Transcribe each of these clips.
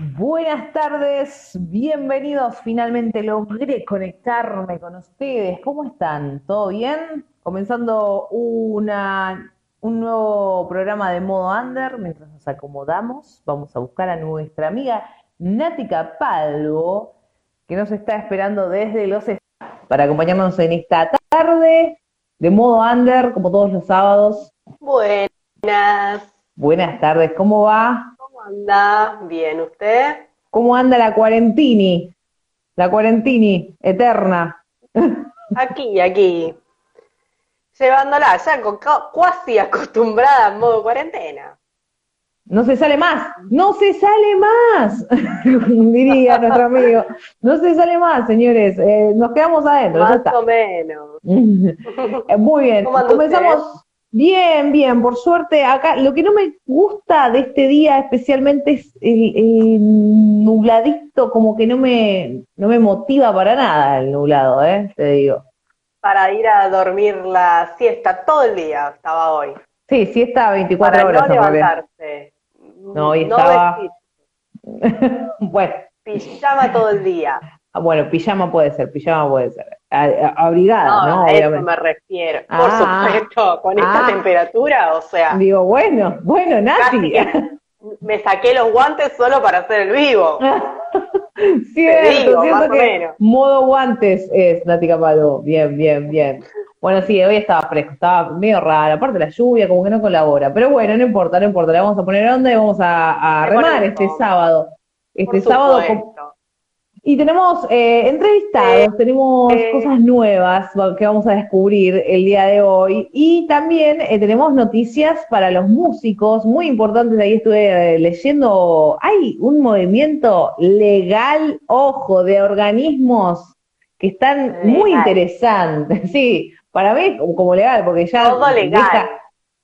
Buenas tardes, bienvenidos. Finalmente logré conectarme con ustedes. ¿Cómo están? ¿Todo bien? Comenzando una, un nuevo programa de modo under. Mientras nos acomodamos, vamos a buscar a nuestra amiga Nática Palgo, que nos está esperando desde los para acompañarnos en esta tarde de modo under, como todos los sábados. Buenas. Buenas tardes, ¿cómo va? Anda? Bien, ¿usted? ¿Cómo anda la cuarentini? La cuarentini eterna. Aquí, aquí. Llevándola, ya casi acostumbrada en modo cuarentena. No se sale más, no se sale más, diría nuestro amigo. No se sale más, señores. Eh, nos quedamos adentro. Más o menos. Muy bien. Comenzamos. Bien, bien, por suerte acá. Lo que no me gusta de este día especialmente es el, nubladito, como que no me, no me motiva para nada el nublado, ¿eh? Te digo. Para ir a dormir la siesta todo el día estaba hoy. Sí, siesta 24 para horas. No levantarse. No, hoy estaba... bueno. Pijama todo el día. Ah, bueno, pijama puede ser, pijama puede ser. Abrigada, ¿no? A eso me refiero. Por ah, supuesto, con esta ah. temperatura, o sea. Digo, bueno, bueno, Nati. Me saqué los guantes solo para hacer el vivo. cierto, cierto que modo guantes es Nati Capaldo. Bien, bien, bien. Bueno, sí, hoy estaba fresco, estaba medio raro, aparte la lluvia como que no colabora, pero bueno, no importa, no importa, le vamos a poner onda y vamos a, a remar este sábado. Este sábado y tenemos eh, entrevistados, tenemos cosas nuevas que vamos a descubrir el día de hoy y también eh, tenemos noticias para los músicos muy importantes. Ahí estuve eh, leyendo, hay un movimiento legal, ojo, de organismos que están muy interesantes. Sí, para mí como legal, porque ya deja,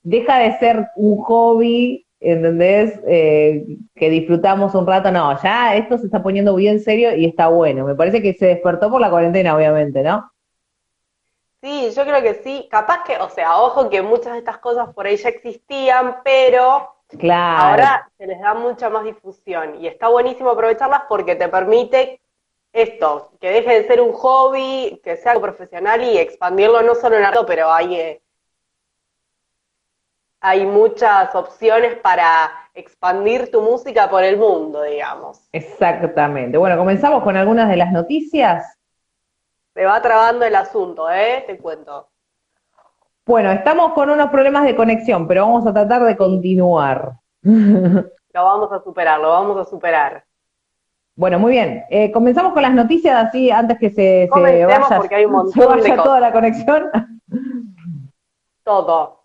deja de ser un hobby ¿entendés? Eh, que disfrutamos un rato, no, ya esto se está poniendo bien serio y está bueno. Me parece que se despertó por la cuarentena, obviamente, ¿no? Sí, yo creo que sí. Capaz que, o sea, ojo que muchas de estas cosas por ahí ya existían, pero claro. ahora se les da mucha más difusión y está buenísimo aprovecharlas porque te permite esto, que deje de ser un hobby, que sea algo profesional y expandirlo no solo en arte, pero hay eh, hay muchas opciones para expandir tu música por el mundo, digamos. Exactamente. Bueno, comenzamos con algunas de las noticias. Se va trabando el asunto, ¿eh? Te cuento. Bueno, estamos con unos problemas de conexión, pero vamos a tratar de continuar. Lo vamos a superar, lo vamos a superar. Bueno, muy bien. Eh, comenzamos con las noticias así antes que se, se vaya, porque hay un montón se vaya toda la conexión. Todo.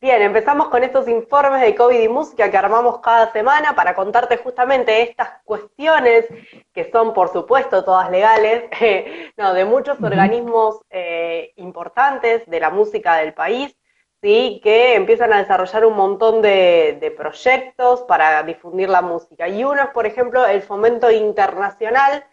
Bien, empezamos con estos informes de COVID y música que armamos cada semana para contarte justamente estas cuestiones que son, por supuesto, todas legales, no, de muchos organismos eh, importantes de la música del país, ¿sí? que empiezan a desarrollar un montón de, proyectos para difundir la música. Y uno es, por ejemplo, el Fomento Internacional,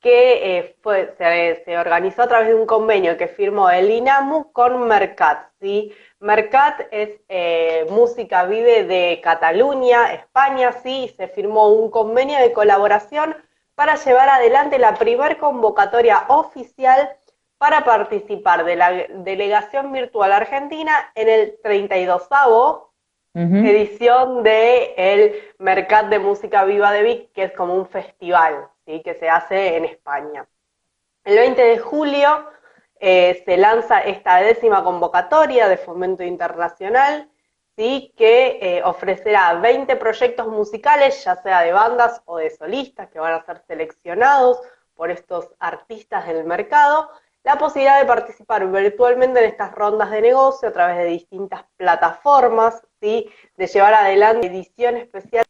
que eh, fue, se, se, organizó a través de un convenio que firmó el INAMU con Mercat, ¿sí? Mercat es eh, Música Vive de Cataluña, España, sí, se firmó un convenio de colaboración para llevar adelante la primer convocatoria oficial para participar de la delegación virtual argentina en el 32avo edición de el Mercat de Música Viva de Vic, que es como un festival ¿sí? que se hace en España. El 20 de julio eh, se lanza esta décima convocatoria de fomento internacional, ¿sí? que eh, ofrecerá 20 proyectos musicales, ya sea de bandas o de solistas, que van a ser seleccionados por estos artistas del mercado, la posibilidad de participar virtualmente en estas rondas de negocio a través de distintas plataformas, ¿sí? de llevar adelante edición especial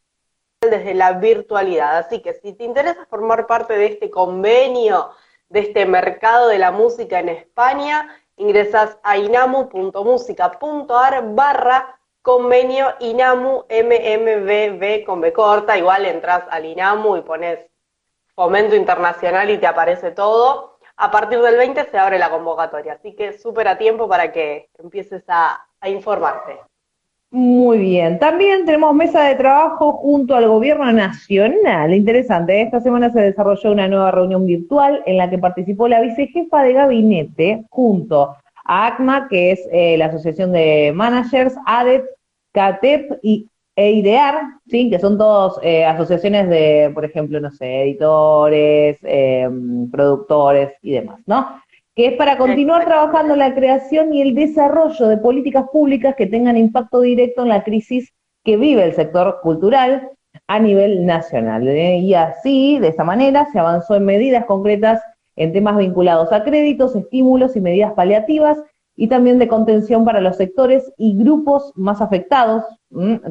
desde la virtualidad. Así que si te interesa formar parte de este convenio, de este mercado de la música en España, ingresas a inamu.musica.ar barra convenio INAMU MMBB con B corta, igual entras al INAMU y pones fomento internacional y te aparece todo. A partir del 20 se abre la convocatoria, así que súper a tiempo para que empieces a, a informarte. Muy bien. También tenemos mesa de trabajo junto al gobierno nacional. Interesante. Esta semana se desarrolló una nueva reunión virtual en la que participó la vicejefa de gabinete junto a ACMA, que es eh, la Asociación de Managers, ADET, CATEP y EIDEAR, ¿sí? que son todas eh, asociaciones de, por ejemplo, no sé, editores, em, productores y demás, ¿no? Que es para continuar trabajando la creación y el desarrollo de políticas públicas que tengan impacto directo en la crisis que vive el sector cultural a nivel nacional. ¿eh? Y así, de esa manera, se avanzó en medidas concretas en temas vinculados a créditos, estímulos y medidas paliativas y también de contención para los sectores y grupos más afectados.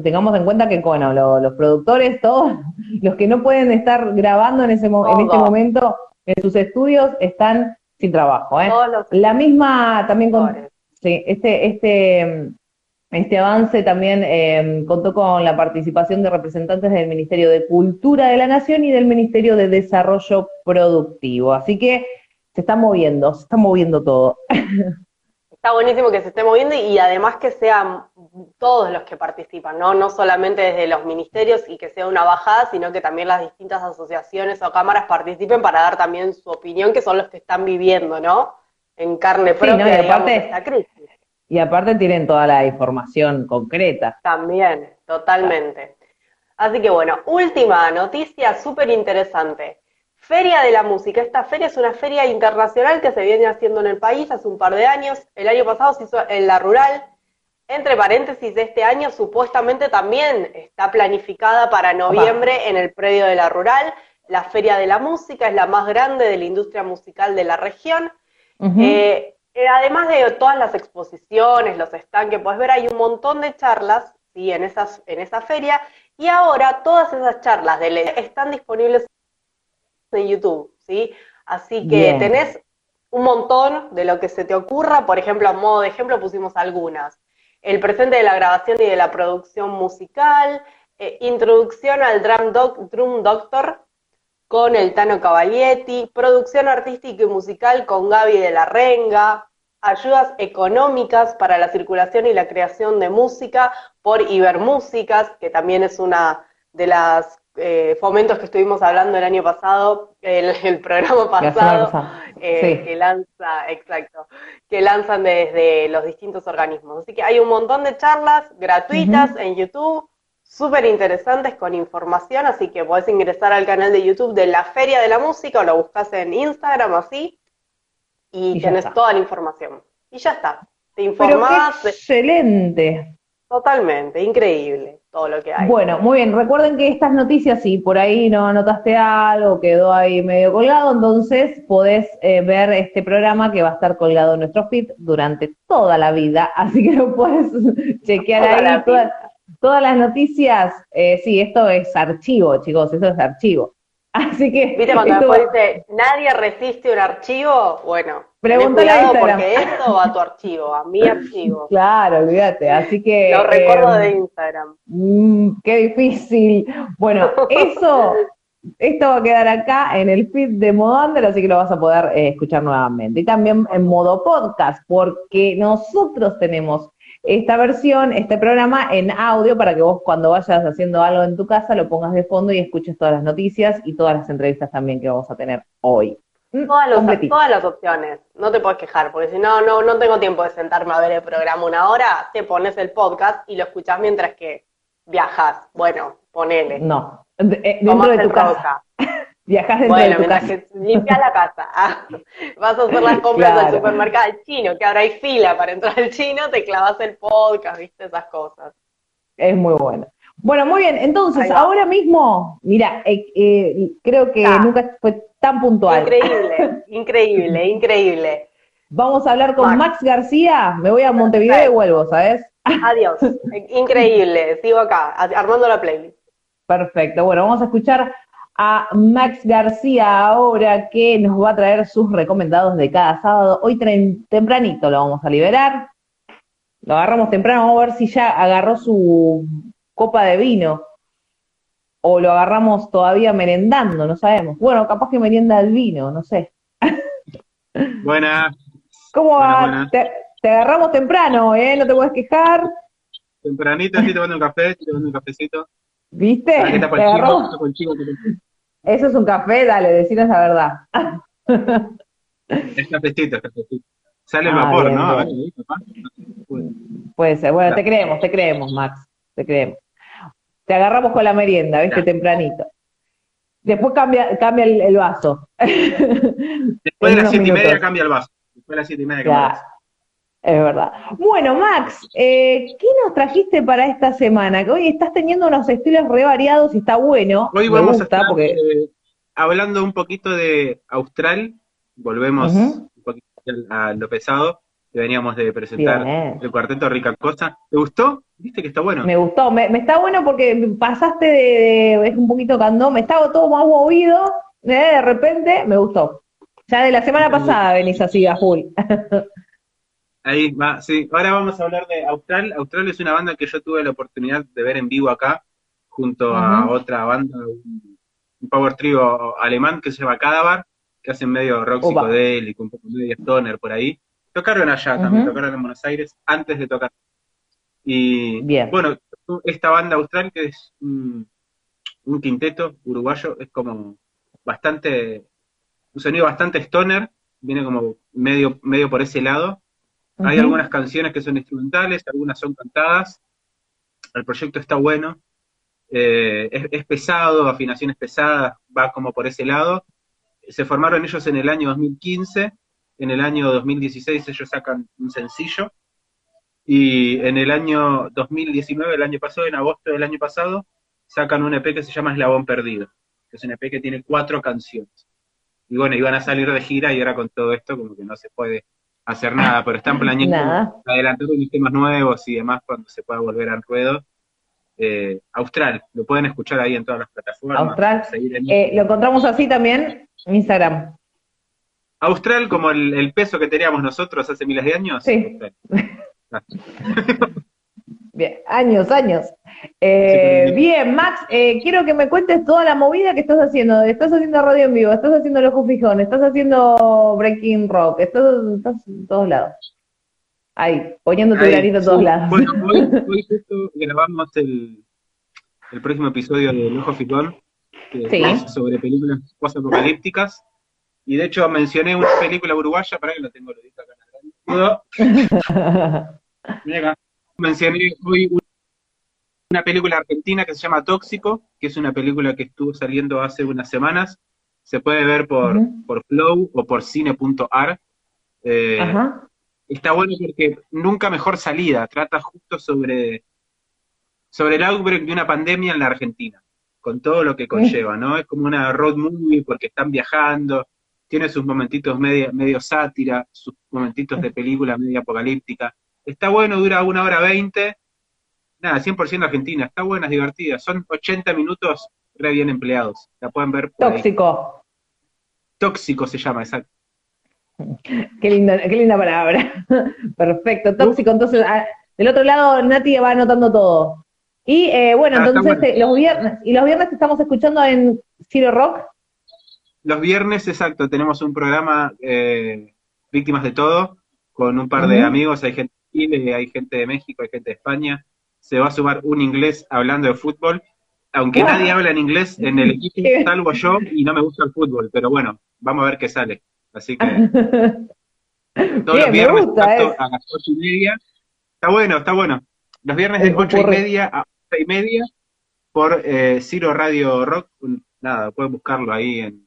Tengamos en cuenta que, bueno, los productores, todos los que no pueden estar grabando en, ese en este momento en sus estudios, están sin trabajo. ¿eh? La misma también con sí, este, este, este avance también em, contó con la participación de representantes del Ministerio de Cultura de la Nación y del Ministerio de Desarrollo Productivo. Así que se está moviendo, se está moviendo todo. Está buenísimo que se esté moviendo y además que sean todos los que participan, ¿no? No solamente desde los ministerios y que sea una bajada, sino que también las distintas asociaciones o cámaras participen para dar también su opinión, que son los que están viviendo, ¿no? En carne propia, y aparte, esta crisis. Y aparte tienen toda la información concreta. También, totalmente. Así que bueno, última noticia súper interesante. Feria de la Música. Esta feria es una feria internacional que se viene haciendo en el país hace un par de años. El año pasado se hizo en la rural. Entre paréntesis, este año supuestamente también está planificada para noviembre en el predio de la rural. La Feria de la Música es la más grande de la industria musical de la región. Eh, eh, además de todas las exposiciones, los stands que puedes ver, hay un montón de charlas ¿sí? en, esas, en esa feria. Y ahora todas esas charlas de están disponibles de YouTube, ¿sí? Así que tenés un montón de lo que se te ocurra, por ejemplo, a modo de ejemplo pusimos algunas. El presente de la grabación y de la producción musical, eh, introducción al Drum, Drum Doctor con el Tano Cavalietti, producción artística y musical con Gaby de la Renga, ayudas económicas para la circulación y la creación de música por Ibermúsicas, que también es una de las eh, fomentos que estuvimos hablando el año pasado, el, el programa pasado, eh, que lanza, exacto, que lanzan desde los distintos organismos. Así que hay un montón de charlas gratuitas en YouTube, súper interesantes con información, así que podés ingresar al canal de YouTube de la Feria de la Música o lo buscas en Instagram así y, y tenés toda la información. Y ya está. Te informás. excelente. Totalmente, increíble todo lo que hay. Bueno, muy bien. Recuerden que estas noticias, si por ahí no anotaste algo, quedó ahí medio colgado, entonces podés eh, ver este programa que va a estar colgado en nuestro feed durante toda la vida, así que lo puedes chequear ahí. Todas, las noticias, eh, sí, esto es archivo, chicos, esto es archivo. Así que. ¿Viste cuando después dice nadie resiste un archivo? Bueno, Pregúntale a porque esto va a tu archivo, a mi archivo. Claro, olvídate. Así que. Lo recuerdo de Instagram. Mm, qué difícil. Bueno, eso. Esto va a quedar acá en el feed de Modo Under, así que lo vas a poder eh, escuchar nuevamente. Y también en modo podcast, porque nosotros tenemos esta versión, este programa en audio para que vos cuando vayas haciendo algo en tu casa lo pongas de fondo y escuches todas las noticias y todas las entrevistas también que vamos a tener hoy. Mm, todas, todas las opciones, no te puedes quejar, porque si no, no, no tengo tiempo de sentarme a ver el programa una hora, te pones el podcast y lo escuchas mientras que viajas. Bueno, ponele. No, eh, dentro de tu casa. Viajas dentro bueno, mientras que limpias la casa, ah, vas a hacer las compras del supermercado chino, que ahora hay fila para entrar al chino, te clavas el podcast, viste esas cosas. Es muy bueno. Bueno, muy bien, entonces, ahora mismo, mira, eh, eh, creo que nunca fue tan puntual. Increíble, increíble, increíble. Vamos a hablar con Max, García, me voy a Montevideo y vuelvo, ¿sabes? Adiós, increíble, sigo acá, armando la playlist. Perfecto. Bueno, vamos a escuchar a Max García ahora que nos va a traer sus recomendados de cada sábado. Hoy tempranito lo vamos a liberar. Lo agarramos temprano, vamos a ver si ya agarró su copa de vino o lo agarramos todavía merendando, no sabemos. Bueno, capaz que merienda el vino, no sé. Buenas. ¿Cómo va? Te, agarramos temprano, ¿eh? No te puedes quejar. Tempranito, estoy tomando un café, estoy tomando un cafecito. ¿Viste? Eso es un café, dale, decinos la verdad. es cafecito, es cafecito. Sale el ah, vapor, ¿no? Puede ser. Bueno, te creemos, te creemos, Max. Te creemos. Te agarramos con la merienda, ¿viste? Tempranito. Después cambia, cambia el, vaso. Después de las siete y media cambia el vaso. Después de las siete y media cambia el vaso. Es verdad. Bueno, Max, eh, ¿qué nos trajiste para esta semana? Que hoy estás teniendo unos estilos re variados y está bueno. Hoy vamos a estar eh, hablando un poquito de Austral. Volvemos un poquito a lo pesado que veníamos de presentar el cuarteto Rica Costa. ¿Te gustó? ¿Viste que está bueno? Me gustó, me, está bueno porque pasaste de, es un poquito candón, me estaba todo más movido, ¿eh? de repente me gustó. Ya de la semana pasada venís así a full. Ahí va, sí. Ahora vamos a hablar de Austral. Austral es una banda que yo tuve la oportunidad de ver en vivo acá, junto a otra banda, un, power trio alemán que se llama Cadavar, que hacen medio rock psicodélico, un poco medio stoner por ahí. Tocaron allá también, tocaron en Buenos Aires antes de tocar. Y bueno, esta banda austral que es un, un quinteto uruguayo, es como bastante, un sonido bastante stoner, viene como medio, medio por ese lado hay algunas canciones que son instrumentales, algunas son cantadas. El proyecto está bueno. Eh, es, pesado, afinaciones pesadas, va como por ese lado. Se formaron ellos en el año 2015. En el año 2016 ellos sacan un sencillo. Y en el año 2019, el año pasado, en agosto del año pasado, sacan un EP que se llama Eslabón Perdido. Que es un EP que tiene cuatro canciones. Y bueno, iban a salir de gira y ahora con todo esto como que no se puede hacer nada, pero están planeando adelantar unos temas nuevos y demás cuando se pueda volver al ruedo. Eh, Austral, lo pueden escuchar ahí en todas las plataformas. Austral, eh, lo encontramos así también en Instagram. Austral, como el, peso que teníamos nosotros hace miles de años. Sí. Bien, años, años. Eh, bien, Max, eh, quiero que me cuentes toda la movida que estás haciendo. Estás haciendo radio en vivo, estás haciendo Los Fijón, estás haciendo Breaking Rock, estás, en todos lados. Ahí, poniendo tu granito en todos lados. Bueno, hoy, hoy justo grabamos el, el próximo episodio de Ojo Fijón, que es sobre películas post-apocalípticas. Y de hecho mencioné una película uruguaya, para que lo tengo, lo acá en la Mira mencioné hoy una película argentina que se llama Tóxico, que es una película que estuvo saliendo hace unas semanas. Se puede ver por, por Flow o por cine.ar. Eh, está bueno porque nunca mejor salida. Trata justo sobre, sobre el outbreak de una pandemia en la Argentina, con todo lo que conlleva, ¿no? Es como una road movie porque están viajando, tiene sus momentitos medio, medio sátira, sus momentitos de película medio apocalíptica. Está bueno, dura una hora veinte. Nada, 100% Argentina. Está buena, es divertida. Son 80 minutos re bien empleados. La pueden ver Tóxico. Tóxico se llama, exacto. Qué linda, qué linda palabra. Perfecto, tóxico. Entonces, ah, del otro lado, Nati va anotando todo. Y eh, bueno, ah, entonces eh, los viernes, y los viernes estamos escuchando en Ciro Rock. Los viernes, exacto, tenemos un programa eh, Víctimas de Todo, con un par de amigos, hay gente Chile, hay gente de México, hay gente de España. Se va a sumar un inglés hablando de fútbol, aunque nadie habla en inglés en el equipo, salvo yo, y no me gusta el fútbol, pero bueno, vamos a ver qué sale. Así que todos los viernes a las ocho y media. Está bueno, está bueno. Los viernes de ocho y media a ocho y media por eh, Ciro Radio Rock. Nada, pueden buscarlo ahí en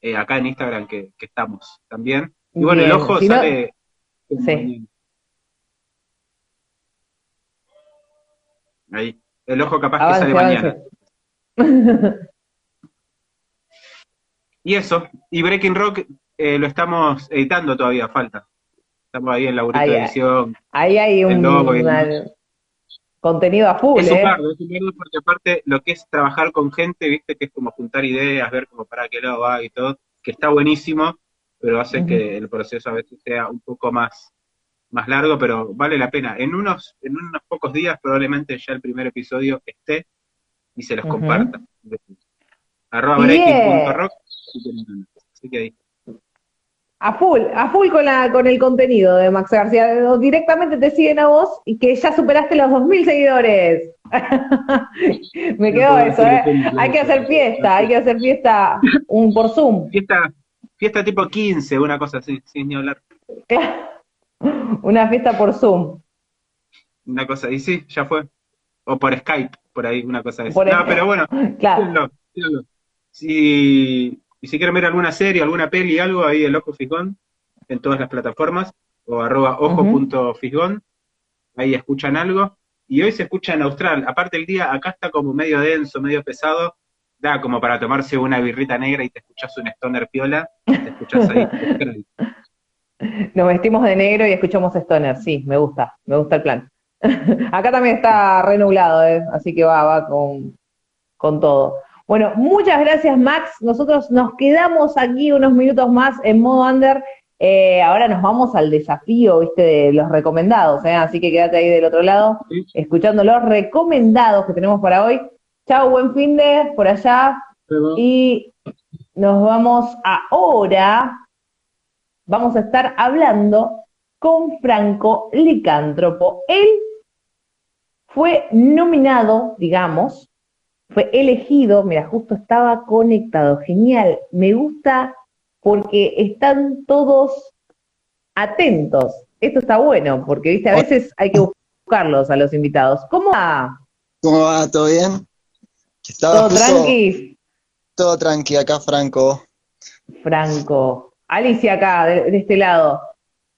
eh, acá en Instagram que, estamos también. Y bueno, el ojo sale. Sí. Ahí. El ojo capaz que sale mañana. y eso. Y Breaking Rock eh, lo estamos editando todavía, falta. Estamos ahí en la edición. Ahí hay un, Contenido a full, es ¿eh? Un es un porque aparte lo que es trabajar con gente, viste, que es como juntar ideas, ver cómo para qué lado va y todo, que está buenísimo, pero hace que el proceso a veces sea un poco más, más largo, pero vale la pena. En unos, en unos pocos días probablemente ya el primer episodio esté y se los comparta. Arroba así que ahí. A full, a full con, la, con el contenido de Max García. Directamente te siguen a vos y que ya superaste los 2.000 seguidores. Me quedó eso, ¿eh? Hay que hacer fiesta, hay que hacer fiesta un por Zoom. Fiesta, fiesta tipo 15, una cosa así, sin ni hablar. Una fiesta por Zoom. Una cosa, y sí, ya fue. O por Skype, por ahí, una cosa así. No, pero bueno, claro. Si y si quieren ver alguna serie, alguna peli, algo, ahí el Ojo Fijón, en todas las plataformas, o arroba ojo.fijón, ahí escuchan algo. Y hoy se escucha en Austral. Aparte el día, acá está como medio denso, medio pesado, da como para tomarse una birrita negra y te escuchas un stoner piola, te escuchas ahí. Nos vestimos de negro y escuchamos stoner, sí, me gusta, me gusta el plan. acá también está renublado, ¿eh? así que va, va con, con todo. Bueno, muchas gracias Max. Nosotros nos quedamos aquí unos minutos más en modo under. Eh, ahora nos vamos al desafío, viste, de los recomendados, ¿eh? así que quédate ahí del otro lado, escuchando los recomendados que tenemos para hoy. Chao, buen fin de por allá. Y nos vamos ahora, vamos a estar hablando con Franco Licántropo. Él fue nominado, digamos, fue elegido, mira, justo estaba conectado, genial, me gusta porque están todos atentos. Esto está bueno, porque viste, a veces hay que buscarlos a los invitados. ¿Cómo va? ¿Cómo va? ¿Todo bien? ¿Todo tranqui? Todo tranqui, acá Franco. Franco. Alicia acá, de este lado.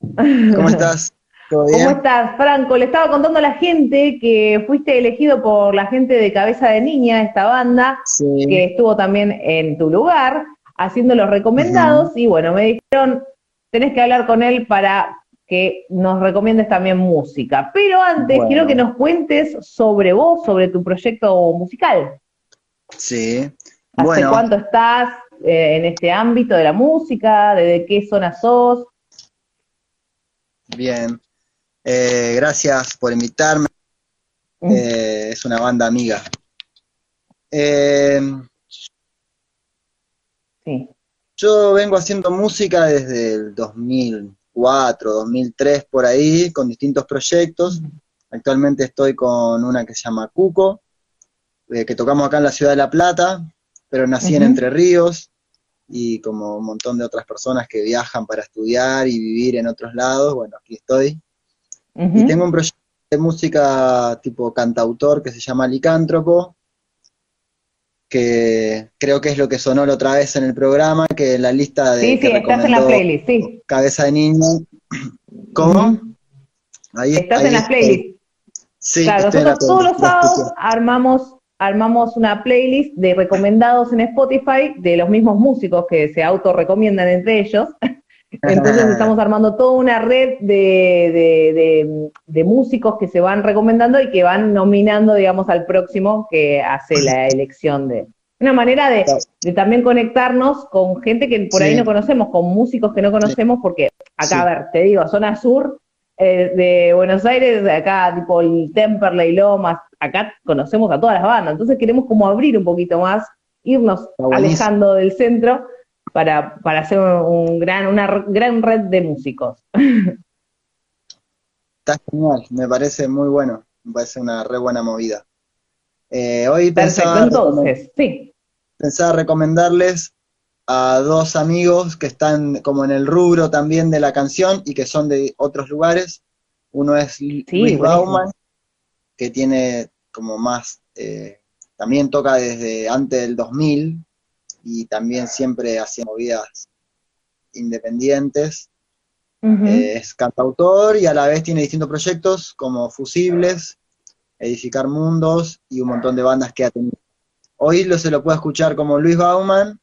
¿Cómo estás? ¿Cómo estás, Franco? Le estaba contando a la gente que fuiste elegido por la gente de Cabeza de Niña, esta banda, que estuvo también en tu lugar, haciendo los recomendados, y bueno, me dijeron, tenés que hablar con él para que nos recomiendes también música. Pero antes quiero que nos cuentes sobre vos, sobre tu proyecto musical. Sí. ¿Hace cuánto estás eh, en este ámbito de la música? ¿De qué zona sos? Bien. Eh, gracias por invitarme. Mm. Eh, es una banda amiga. Eh, yo vengo haciendo música desde el 2004, 2003 por ahí, con distintos proyectos. Actualmente estoy con una que se llama Cuco, que tocamos acá en la ciudad de La Plata, pero nací en Entre Ríos y como un montón de otras personas que viajan para estudiar y vivir en otros lados, bueno, aquí estoy. Y tengo un proyecto de música tipo cantautor que se llama Licántropo, que creo que es lo que sonó la otra vez en el programa, que en la lista de... Sí, sí, estás en la playlist, sí. Cabeza de niño. ¿Cómo? Ahí, estás en la playlist. Sí, claro, nosotros todos los sábados armamos, armamos una playlist de recomendados en Spotify de los mismos músicos que se autorrecomiendan entre ellos. Entonces estamos armando toda una red de, de, músicos que se van recomendando y que van nominando, digamos, al próximo que hace la elección de... Una manera de, también conectarnos con gente que por ahí no conocemos, con músicos que no conocemos, porque acá, a ver, te digo, zona sur eh, de Buenos Aires, acá tipo el Temperley, Lomas, acá conocemos a todas las bandas, entonces queremos como abrir un poquito más, irnos alejando del centro para, para hacer un gran, una gran red de músicos. Está genial, me parece muy bueno, me parece una re buena movida. Eh, hoy pensaba, entonces, sí. Pensaba recomendarles a dos amigos que están como en el rubro también de la canción y que son de otros lugares. Uno es Luis Bauman, que tiene como más, eh, también toca desde antes del 2000, y también siempre haciendo movidas independientes. Eh, es cantautor y a la vez tiene distintos proyectos como Fusibles, Edificar Mundos y un montón de bandas que ha tenido. Hoy lo se lo puede escuchar como Luis Bauman,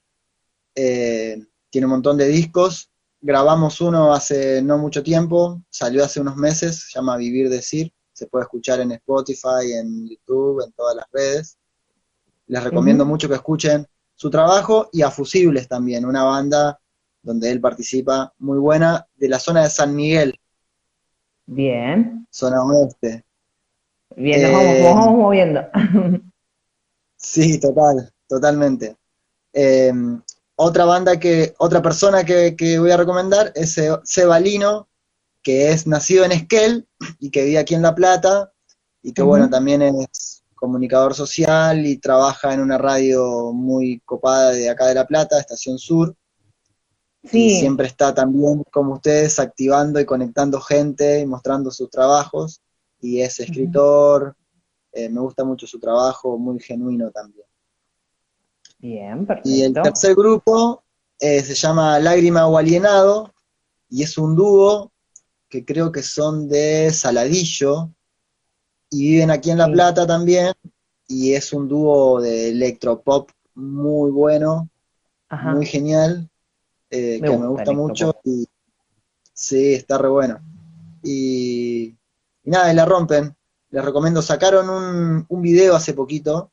eh, tiene un montón de discos, grabamos uno hace no mucho tiempo, salió hace unos meses, se llama Vivir Decir, se puede escuchar en Spotify, en YouTube, en todas las redes. Les recomiendo mucho que escuchen su trabajo y a Fusibles también, una banda donde él participa muy buena, de la zona de San Miguel. Bien. Zona oeste. Bien, nos, vamos, nos vamos moviendo. sí, total, totalmente. Em, otra banda que, otra persona que, voy a recomendar es Cebalino, que es nacido en Esquel y que vive aquí en La Plata, y que bueno, también es comunicador social y trabaja en una radio muy copada de acá de La Plata, Estación Sur. Sí. Y siempre está también, como ustedes, activando y conectando gente y mostrando sus trabajos. Y es escritor, eh, me gusta mucho su trabajo, muy genuino también. Bien, perfecto. Y el tercer grupo eh, se llama Lágrima o Alienado, y es un dúo que creo que son de Saladillo, y viven aquí en La Plata también, y es un dúo de electropop muy bueno, muy genial, eh, que me gusta mucho, y sí, está re bueno. Y, nada, y la rompen. Les recomiendo, sacaron un, un video hace poquito,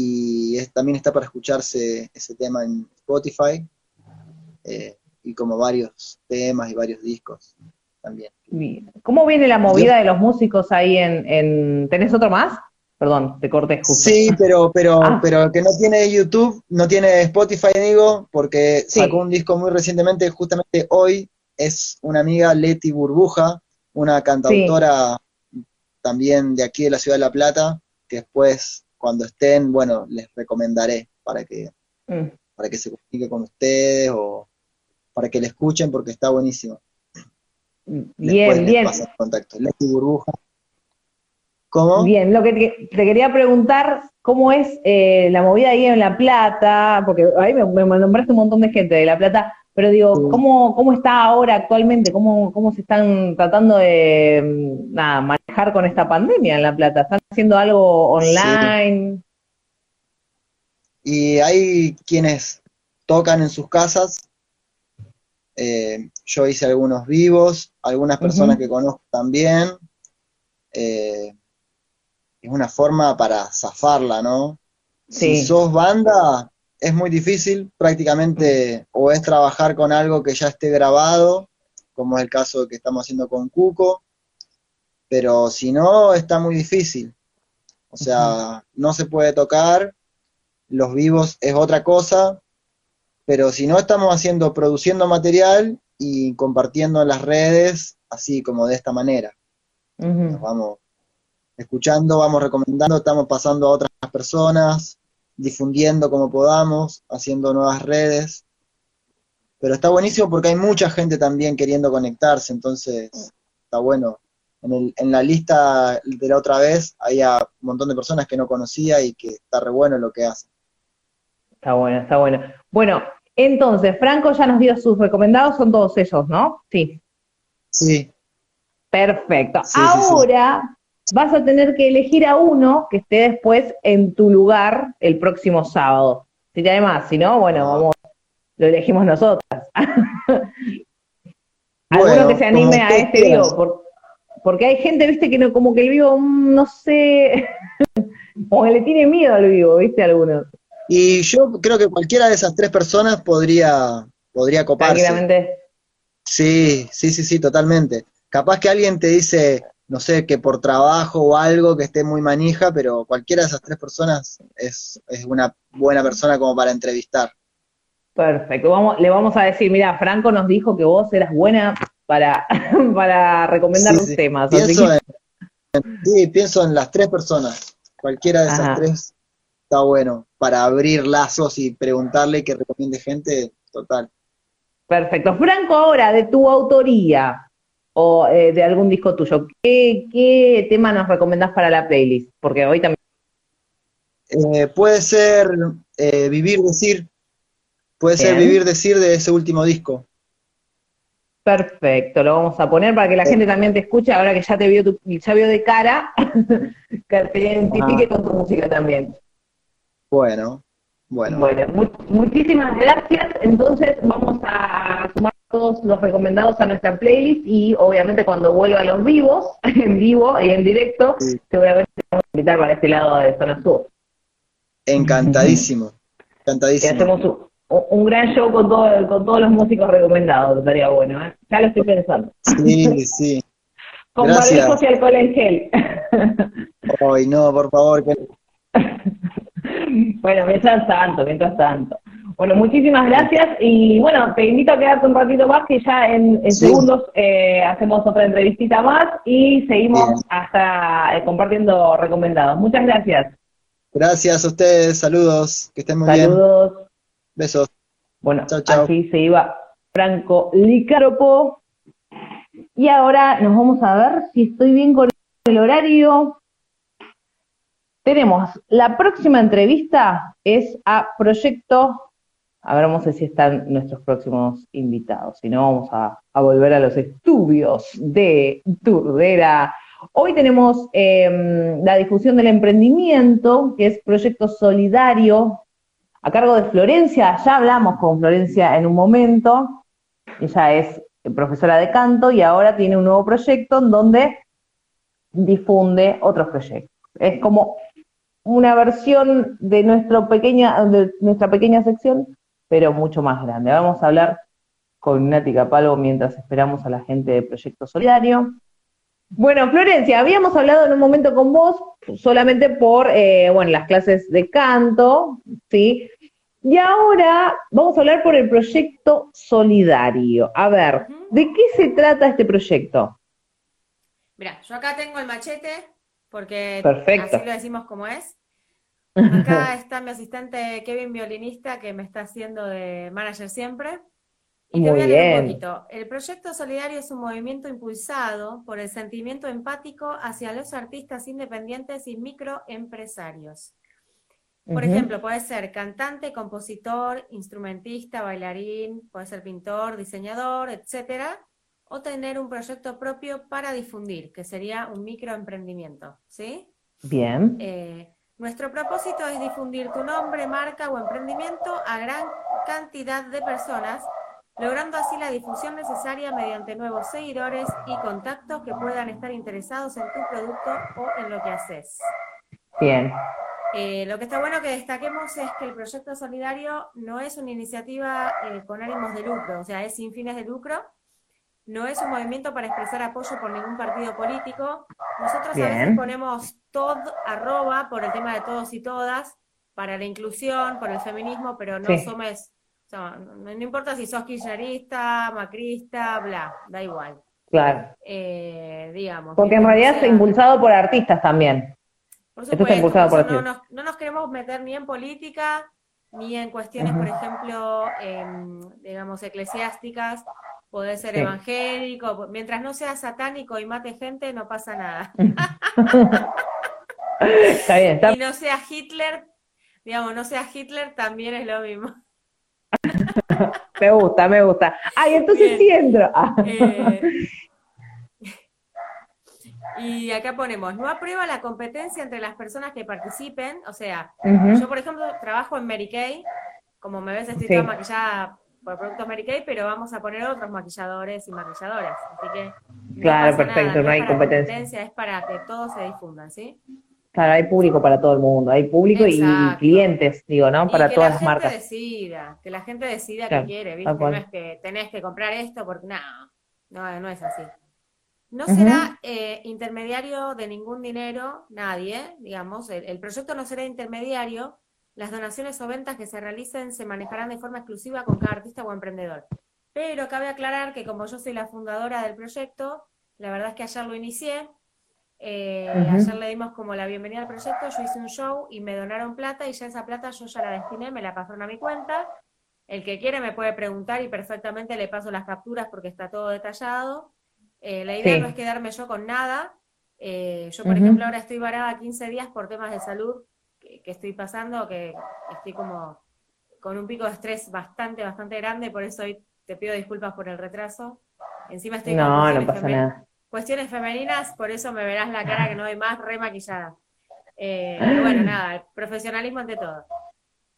y también está para escucharse ese tema en Spotify eh, y como varios temas y varios discos también. ¿Cómo viene la movida de los músicos ahí en, ¿Tenés otro más? Perdón, te corté justo. Sí, pero, pero, ah. pero que no tiene YouTube, no tiene Spotify, digo, porque sacó un disco muy recientemente, justamente hoy, es una amiga Leti Burbuja, una cantautora también de aquí de la ciudad de La Plata, que después cuando estén, bueno, les recomendaré para que, mm. para que se comunique con ustedes o para que le escuchen porque está buenísimo. Bien, bien. contacto. Burbuja. ¿Cómo? Bien, lo que te, quería preguntar, ¿cómo es eh, la movida ahí en La Plata? Porque ahí me, nombraste un montón de gente de La Plata, pero digo, ¿cómo, ¿cómo está ahora actualmente? ¿Cómo, ¿Cómo se están tratando de mm, nada, manejar con esta pandemia en La Plata? ¿Están haciendo algo online? Y hay quienes tocan en sus casas. Eh, yo hice algunos vivos, algunas personas que conozco también. Eh, es una forma para zafarla, ¿no? Si sos banda, es muy difícil, prácticamente o es trabajar con algo que ya esté grabado, como es el caso que estamos haciendo con Cuco, pero si no, está muy difícil. O sea, no se puede tocar, los vivos es otra cosa, pero si no estamos haciendo, produciendo material y compartiendo en las redes, así como de esta manera. Nos vamos escuchando, vamos recomendando, estamos pasando a otras personas, difundiendo como podamos, haciendo nuevas redes. Pero está buenísimo porque hay mucha gente también queriendo conectarse, entonces está bueno. En, el, en la lista de la otra vez había un montón de personas que no conocía y que está re bueno lo que hacen. Está bueno, está bueno. Bueno, entonces, Franco ya nos dio sus recomendados, son todos ellos, ¿no? Sí. Sí. Perfecto. Ahora vas a tener que elegir a uno que esté después en tu lugar el próximo sábado. Si te además, si no, bueno, vamos, lo elegimos nosotras. Alguno que se anime a este vivo, porque hay gente, viste, que no, como que el vivo, mm, no sé, como que le tiene miedo al vivo, viste, algunos. Y yo creo que cualquiera de esas tres personas podría, podría coparse. Tranquilamente. Sí, sí, sí, sí, totalmente. Capaz que alguien te dice, no sé, que por trabajo o algo que esté muy manija, pero cualquiera de esas tres personas es, una buena persona como para entrevistar. Perfecto, vamos, le vamos a decir, mira, Franco nos dijo que vos eras buena para, para recomendar los temas. Pienso en, sí, pienso en las tres personas, cualquiera de esas tres está bueno, para abrir lazos y preguntarle que recomiende gente, total. Perfecto. Franco, ahora, de tu autoría, o eh, de algún disco tuyo. ¿Qué, tema nos recomendás para la playlist? Porque hoy también... Eh, puede ser eh, Vivir Decir, puede ser Vivir Decir de ese último disco. Perfecto, lo vamos a poner para que la gente también te escuche, ahora que ya te vio, tu, ya vio de cara, que te identifique con tu música también. Bueno, bueno. Bueno, muchísimas gracias. Entonces vamos a sumar todos los recomendados a nuestra playlist y obviamente cuando vuelva a los vivos, en vivo y en directo, seguramente te vamos a invitar para este lado de Zona Sur. Encantadísimo, encantadísimo. Y hacemos un, gran show con, todo, con todos los músicos recomendados, estaría bueno, ¿eh? Ya lo estoy pensando. Sí, sí. con barbijos y alcohol en gel. Ay, no, por favor. Que... bueno, mientras tanto, mientras tanto. Bueno, muchísimas gracias y bueno, te invito a quedarte un ratito más que ya en, segundos eh, hacemos otra entrevistita más y seguimos hasta eh, compartiendo recomendados. Muchas gracias. Gracias a ustedes, saludos, que estén muy bien. Saludos. Besos. Bueno, así se iba Franco Licaropo. Y ahora nos vamos a ver si estoy bien con el horario. Tenemos la próxima entrevista es a Proyecto a ver, vamos a ver si están nuestros próximos invitados. Si no, vamos a, volver a los estudios de Turdera. Hoy tenemos em, la difusión del emprendimiento, que es Proyecto Solidario, a cargo de Florencia. Ya hablamos con Florencia en un momento. Ella es profesora de canto y ahora tiene un nuevo proyecto en donde difunde otros proyectos. Es como una versión de, nuestro pequeña, de nuestra pequeña sección pero mucho más grande. Vamos a hablar con Nati Capalvo mientras esperamos a la gente de Proyecto Solidario. Bueno, Florencia, habíamos hablado en un momento con vos solamente por, eh, bueno, las clases de canto, ¿sí? Y ahora vamos a hablar por el proyecto solidario. A ver, ¿de qué se trata este proyecto? Mira, yo acá tengo el machete, porque Perfecto. así lo decimos como es. Acá está mi asistente Kevin, violinista, que me está haciendo de manager siempre. Y te voy a leer un poquito. El proyecto solidario es un movimiento impulsado por el sentimiento empático hacia los artistas independientes y microempresarios. Por ejemplo, puede ser cantante, compositor, instrumentista, bailarín, puede ser pintor, diseñador, etcétera, o tener un proyecto propio para difundir, que sería un microemprendimiento, ¿sí? Bien. Eh, nuestro propósito es difundir tu nombre, marca o emprendimiento a gran cantidad de personas, logrando así la difusión necesaria mediante nuevos seguidores y contactos que puedan estar interesados en tu producto o en lo que haces. Bien. Eh, lo que está bueno que destaquemos es que el proyecto solidario no es una iniciativa eh, con ánimos de lucro, o sea, es sin fines de lucro, no es un movimiento para expresar apoyo por ningún partido político. Nosotros a veces ponemos todo arroba por el tema de todos y todas, para la inclusión, por el feminismo, pero no somos, no, importa si sos kirchnerista, macrista, bla, da igual. Claro. Eh, digamos. Porque en realidad es impulsado por artistas también. Por supuesto, no, nos, no nos queremos meter ni en política, ni en cuestiones, por ejemplo, digamos, eclesiásticas, Poder ser evangélico, mientras no sea satánico y mate gente, no pasa nada. está bien, Y no sea Hitler, digamos, no sea Hitler, también es lo mismo. me gusta, me gusta. Ay, entonces sí entro. Eh, y acá ponemos, no aprueba la competencia entre las personas que participen, o sea, yo por ejemplo trabajo en Mary Kay, como me ves estoy toda maquillada por productos Mary Kay, pero vamos a poner otros maquilladores y maquilladoras. Así que. claro, perfecto, no, hay competencia. Es para que todos se difundan, ¿sí? Claro, hay público para todo el mundo, hay público y clientes, digo, ¿no? Para todas las marcas. Que la gente decida, que la gente decida qué quiere, ¿viste? No es que tenés que comprar esto porque no, no, no es así. No será eh, intermediario de ningún dinero, nadie, digamos, el proyecto no será intermediario, las donaciones o ventas que se realicen se manejarán de forma exclusiva con cada artista o emprendedor. Pero cabe aclarar que como yo soy la fundadora del proyecto, la verdad es que ayer lo inicié, eh, ayer le dimos como la bienvenida al proyecto, yo hice un show y me donaron plata y ya esa plata yo ya la destiné, me la pasaron a mi cuenta. El que quiere me puede preguntar y perfectamente le paso las capturas porque está todo detallado. Eh, la idea no es quedarme yo con nada. Eh, yo, por ejemplo, ahora estoy varada 15 días por temas de salud que, estoy pasando, que estoy como con un pico de estrés bastante, bastante grande, por eso hoy te pido disculpas por el retraso. Encima estoy con cuestiones, cuestiones femeninas, por eso me verás la cara que no hay más remaquillada. Eh, bueno, nada, el profesionalismo ante todo.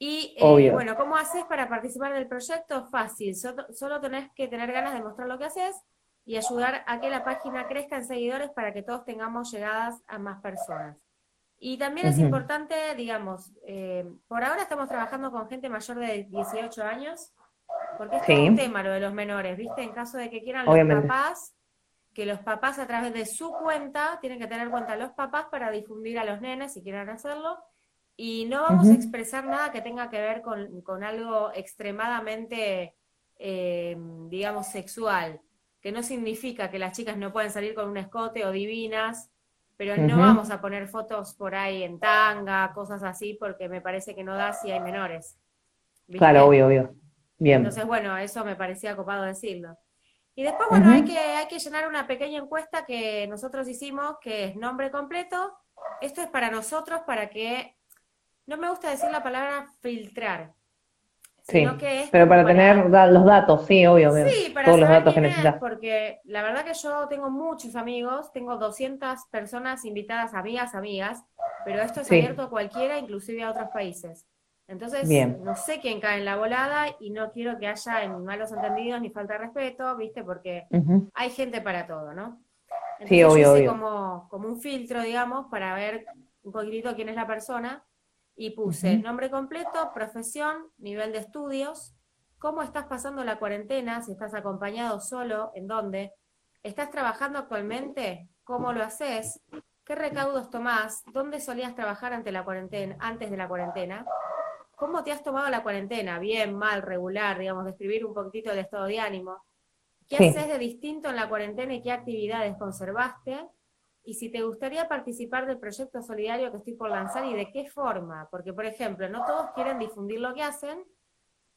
Y eh, bueno, ¿cómo haces para participar del proyecto? Fácil, solo, tenés que tener ganas de mostrar lo que haces y ayudar a que la página crezca en seguidores para que todos tengamos llegadas a más personas. Y también es importante, digamos, eh, por ahora estamos trabajando con gente mayor de 18 años, porque es un tema lo de los menores, ¿viste? En caso de que quieran los papás, que los papás a través de su cuenta, tienen que tener cuenta los papás para difundir a los nenes si quieren hacerlo, y no vamos a expresar nada que tenga que ver con, algo extremadamente, eh, digamos, sexual, que no significa que las chicas no pueden salir con un escote o divinas, pero no vamos a poner fotos por ahí en tanga, cosas así, porque me parece que no da si hay menores. Claro, obvio, obvio. Bien. Entonces, bueno, eso me parecía copado decirlo. Y después, bueno, hay, que, hay que llenar una pequeña encuesta que nosotros hicimos, que es nombre completo. Esto es para nosotros, para que no me gusta decir la palabra filtrar. Sí, pero para, tener los datos, sí, obvio. Sí, para todos los datos que necesitas. Porque la verdad que yo tengo muchos amigos, tengo 200 personas invitadas, amigas, amigas, pero esto es abierto a cualquiera, inclusive a otros países. Entonces, no sé quién cae en la volada y no quiero que haya malos entendidos ni falta de respeto, ¿viste? Porque hay gente para todo, ¿no? sí, obvio, obvio. Como, como un filtro, digamos, para ver un poquitito quién es la persona y puse nombre completo, profesión, nivel de estudios, cómo estás pasando la cuarentena, si estás acompañado solo, en dónde, estás trabajando actualmente, cómo lo haces, qué recaudos tomás, dónde solías trabajar ante la cuarentena, antes de la cuarentena, cómo te has tomado la cuarentena, bien, mal, regular, digamos, describir un poquitito el estado de ánimo, qué haces de distinto en la cuarentena y qué actividades conservaste, y si te gustaría participar del proyecto solidario que estoy por lanzar y de qué forma. Porque, por ejemplo, no todos quieren difundir lo que hacen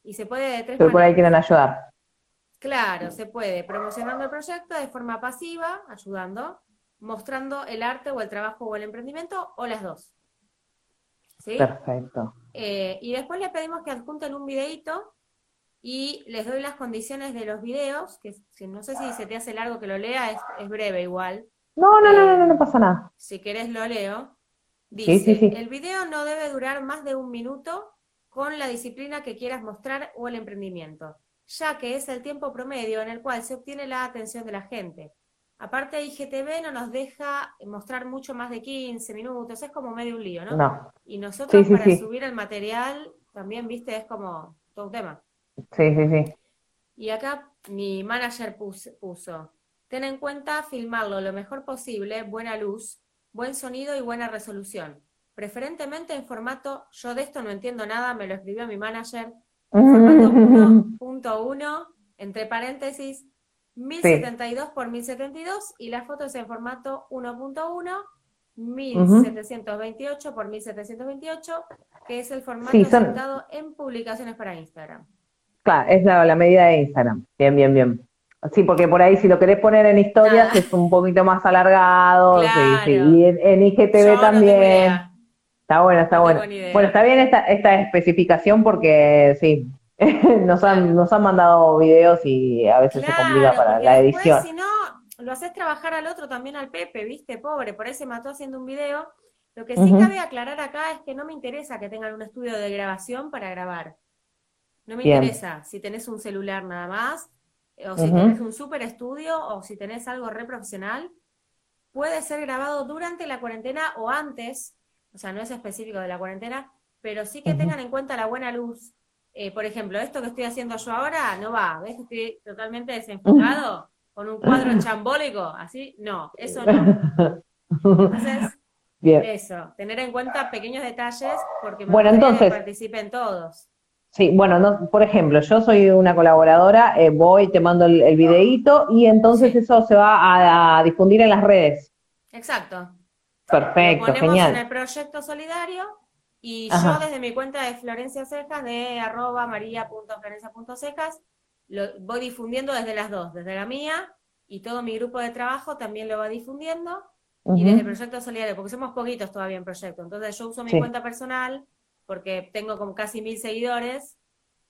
y se puede de tres Pero por ahí quieren ayudar. Claro, se puede promocionando el proyecto de forma pasiva, ayudando, mostrando el arte o el trabajo o el emprendimiento o las dos. ¿Sí? Perfecto. Eh, y después le pedimos que adjunten un videito y les doy las condiciones de los videos, que no sé si se te hace largo que lo lea, es breve igual. No, no, no, no, no pasa nada. Si querés lo leo. Dice, el video no debe durar más de un minuto con la disciplina que quieras mostrar o el emprendimiento, ya que es el tiempo promedio en el cual se obtiene la atención de la gente. Aparte, IGTV no nos deja mostrar mucho más de 15 minutos, es como medio un lío, ¿no? No. Y nosotros para subir el material también, viste, es como todo un tema. Sí, sí, sí. Y acá mi manager puso, Ten en cuenta filmarlo lo mejor posible, buena luz, buen sonido y buena resolución. Preferentemente en formato, yo de esto no entiendo nada, me lo escribió mi manager, formato 1.1, entre paréntesis, 1072 por 1072 y la foto es en formato 1.1, 1728 por 1728, que es el formato aceptado en publicaciones para Instagram. Claro, es la, la medida de Instagram. Bien, bien, bien. Sí, porque por ahí si lo querés poner en historias es un poquito más alargado. Sí, sí. Y en, IGTV también. está bueno, está bueno. Bueno, está bien esta, esta especificación porque sí, nos han, nos han mandado videos y a veces se complica para la edición. Si no, lo haces trabajar al otro también al Pepe, viste, pobre, por ahí se mató haciendo un video. Lo que sí cabe aclarar acá es que no me interesa que tengan un estudio de grabación para grabar. No me interesa si tenés un celular nada más o si tenés un super estudio, o si tenés algo re profesional, puede ser grabado durante la cuarentena o antes, o sea, no es específico de la cuarentena, pero sí que tengan en cuenta la buena luz. Eh, por ejemplo, esto que estoy haciendo yo ahora no va, ¿ves? Estoy totalmente desenfocado con un cuadro chambólico, así, no, eso no. Entonces, eso, tener en cuenta pequeños detalles porque me bueno, entonces, que participen todos. Sí, bueno, no, por ejemplo, yo soy una colaboradora, eh, voy, te mando el, el videíto y entonces eso se va a, difundir en las redes. Exacto. Perfecto, Lo ponemos genial. en el proyecto solidario y yo desde mi cuenta de Florencia Cejas, de arroba maria.florencia.cejas, lo voy difundiendo desde las dos, desde la mía y todo mi grupo de trabajo también lo va difundiendo y desde el proyecto solidario, porque somos poquitos todavía en proyecto. Entonces yo uso mi cuenta personal porque tengo como casi mil seguidores,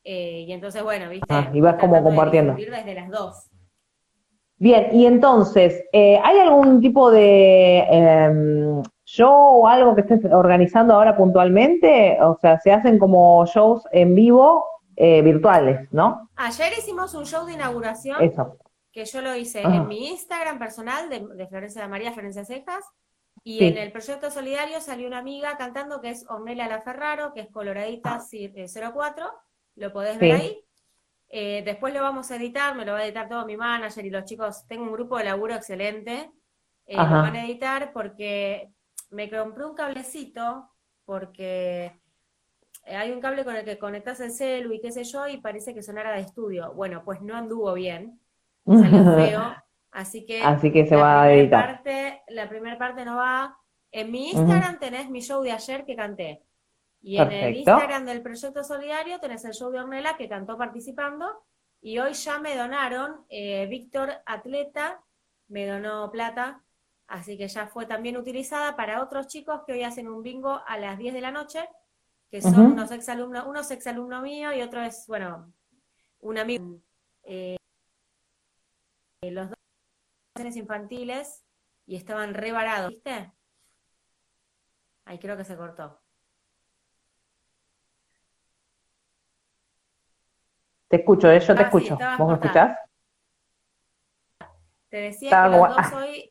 eh, y entonces, bueno, viste. Ah, y vas como compartiendo. desde las dos. Bien, y entonces, eh, ¿hay algún tipo de, em, show o algo que estés organizando ahora puntualmente? O sea, se hacen como shows en vivo eh, virtuales, ¿no? Ayer hicimos un show de inauguración. Eso. Que yo lo hice en mi Instagram personal de, Florencia de María, Florencia Cejas. Y en el proyecto solidario salió una amiga cantando que es Ornella Laferraro, que es Coloradita 04. Lo podés ver ahí. Eh, después lo vamos a editar, me lo va a editar todo mi manager y los chicos. Tengo un grupo de laburo excelente. Eh, lo van a editar porque me compré un cablecito, porque hay un cable con el que conectas el celu y qué sé yo, y parece que sonara de estudio. Bueno, pues no anduvo bien, salió feo, así que, así que se va a editar. Parte, la primera parte no va. En mi Instagram tenés mi show de ayer que canté. Y en el Instagram del Proyecto Solidario tenés el show de Ornella que cantó participando. Y hoy ya me donaron, eh, Víctor Atleta me donó plata, así que ya fue también utilizada para otros chicos que hoy hacen un bingo a las 10 de la noche que son unos exalumnos, uno es exalumno mío y otro es, bueno, un amigo. Eh, los dos infantiles y estaban rebarados, ¿viste? Ahí creo que se cortó. Te escucho, ¿eh? yo te ah, escucho. ¿Vos me escuchás? Te decía que los dos hoy,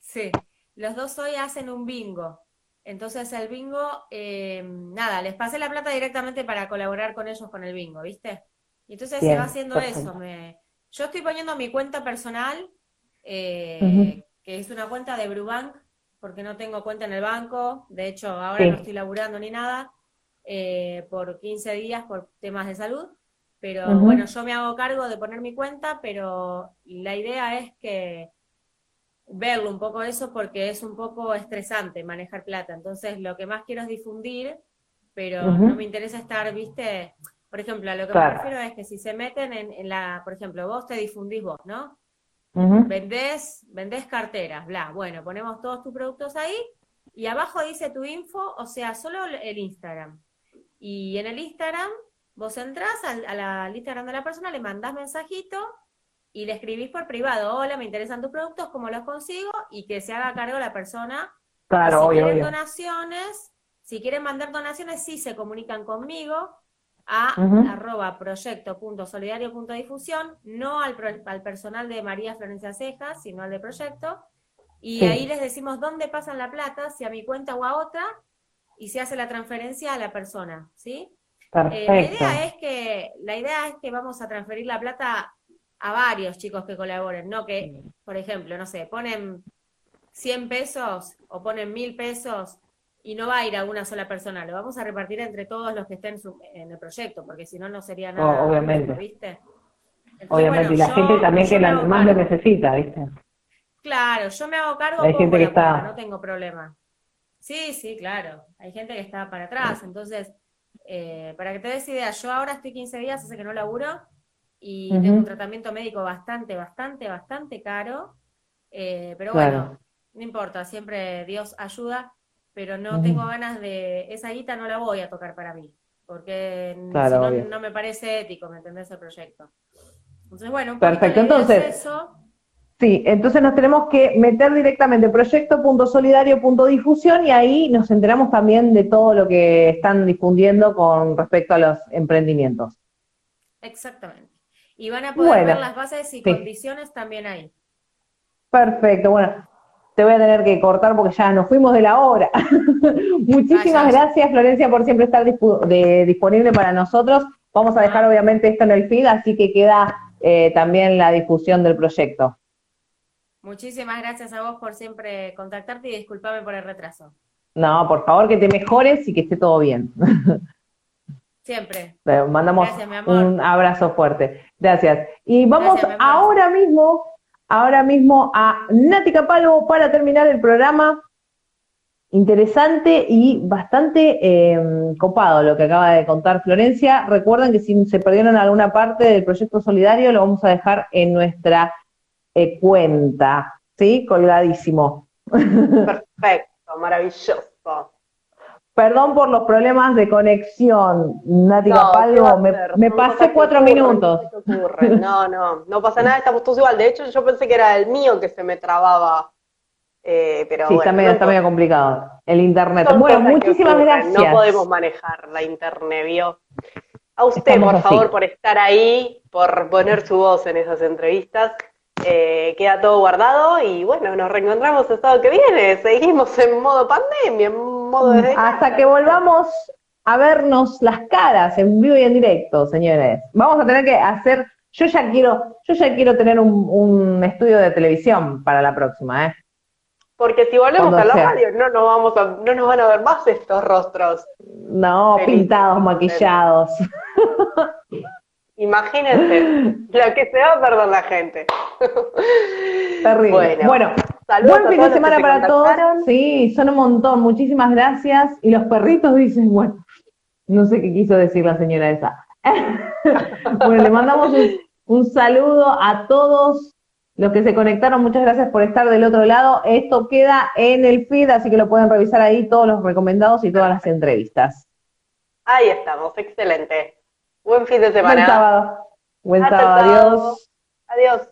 sí, los dos hoy hacen un bingo. Entonces el bingo, eh, nada, les pasé la plata directamente para colaborar con ellos con el bingo, ¿viste? Y entonces se va haciendo eso. Me... Yo estoy poniendo mi cuenta personal, eh, que es una cuenta de Brubank, porque no tengo cuenta en el banco. De hecho, ahora no estoy laburando ni nada eh, por 15 días por temas de salud. Pero bueno, yo me hago cargo de poner mi cuenta, pero la idea es que verlo un poco eso porque es un poco estresante manejar plata. Entonces, lo que más quiero es difundir, pero no me interesa estar, viste, por ejemplo, a lo que me refiero es que si se meten en, la, por ejemplo, vos te difundís vos, ¿no? Vendés, vendés carteras, bla, bueno, ponemos todos tus productos ahí y abajo dice tu info, o sea, solo el Instagram. Y en el Instagram, vos entrás al, al Instagram de la persona, le mandás mensajito y le escribís por privado, hola, me interesan tus productos, ¿cómo los consigo? Y que se haga cargo la persona. Claro, si quieren donaciones, si quieren mandar donaciones, sí se comunican conmigo a arroba proyecto.solidario.difusión, no al, al, personal de María Florencia Cejas, sino al de proyecto. Y ahí les decimos dónde pasan la plata, si a mi cuenta o a otra, y se hace la transferencia a la persona, ¿sí? Eh, la idea es que la idea es que vamos a transferir la plata a varios chicos que colaboren, no que, por ejemplo, no sé, ponen 100 pesos o ponen 1000 pesos y no va a ir a una sola persona, lo vamos a repartir entre todos los que estén en el proyecto, porque si no, no sería nada. obviamente. ¿viste? obviamente, y la gente también que la más lo necesita, ¿viste? Claro, yo me hago cargo Hay gente que está... no tengo problema. Sí, sí, claro. Hay gente que está para atrás. Entonces, eh, para que te des idea, yo ahora estoy 15 días, hace que no laburo, y tengo un tratamiento médico bastante, bastante, bastante caro. Eh, pero bueno, no importa, siempre Dios ayuda, pero no tengo ganas de, esa guita no la voy a tocar para mí, porque si no, no, me parece ético, ¿me entendés el proyecto? Entonces, bueno, perfecto, entonces... Sí, entonces nos tenemos que meter directamente proyecto.solidario.difusión y ahí nos enteramos también de todo lo que están difundiendo con respecto a los emprendimientos. Exactamente. Y van a poder ver las bases y condiciones también ahí. Perfecto, bueno, te voy a tener que cortar porque ya nos fuimos de la hora. Muchísimas gracias, Florencia, por siempre estar disponible para nosotros. Vamos a dejar obviamente esto en el feed, así que queda eh, también la difusión del proyecto. Muchísimas gracias a vos por siempre contactarte y disculpame por el retraso. No, por favor, que te mejores y que esté todo bien. Siempre. mandamos un abrazo fuerte. Gracias. Y vamos ahora mismo, ahora mismo a Nati Capalvo para terminar el programa. Interesante y bastante em, copado lo que acaba de contar Florencia. Recuerden que si se perdieron alguna parte del proyecto solidario, lo vamos a dejar en nuestra eh, cuenta, ¿sí? Colgadísimo. Perfecto, maravilloso. Perdón por los problemas de conexión, Nati no, me, pasé cuatro minutos. No, no, no pasa nada, estamos todos igual. De hecho, yo pensé que era el mío que se me trababa Eh, pero sí, está, medio, complicado el internet. Bueno, muchísimas gracias. No podemos manejar la internet, ¿vio? A usted, por favor, por estar ahí, por poner su voz en esas entrevistas. Eh, queda todo guardado y bueno, nos reencontramos el sábado que viene. Seguimos en modo pandemia, en modo de... Hasta que volvamos a vernos las caras en vivo y en directo, señores. Vamos a tener que hacer, yo ya quiero, yo ya quiero tener un, estudio de televisión para la próxima, ¿eh? Porque si volvemos a la radio, no nos vamos a, no nos van a ver más estos rostros. No, pintados, maquillados. Imagínense lo que se va a perder la gente. Terrible. Bueno, buen fin de semana para todos. Sí, son un montón. Muchísimas gracias. Y los perritos dicen, bueno, no sé qué quiso decir la señora esa. bueno, le mandamos un, saludo a todos los que se conectaron. Muchas gracias por estar del otro lado. Esto queda en el feed, así que lo pueden revisar ahí todos los recomendados y todas las entrevistas. Ahí estamos, excelente. Buen fin de semana. Buen sábado. Buen sábado. Adiós.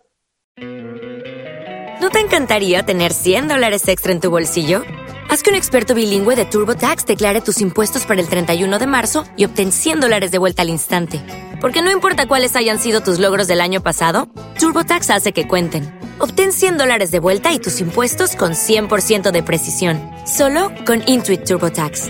¿No te encantaría tener 100 dólares extra en tu bolsillo? Haz que un experto bilingüe de TurboTax declare tus impuestos para el 31 de marzo y obtén 100 dólares de vuelta al instante. Porque no importa cuáles hayan sido tus logros del año pasado, TurboTax hace que cuenten. Obtén 100 dólares de vuelta y tus impuestos con 100% de precisión. Solo con Intuit TurboTax.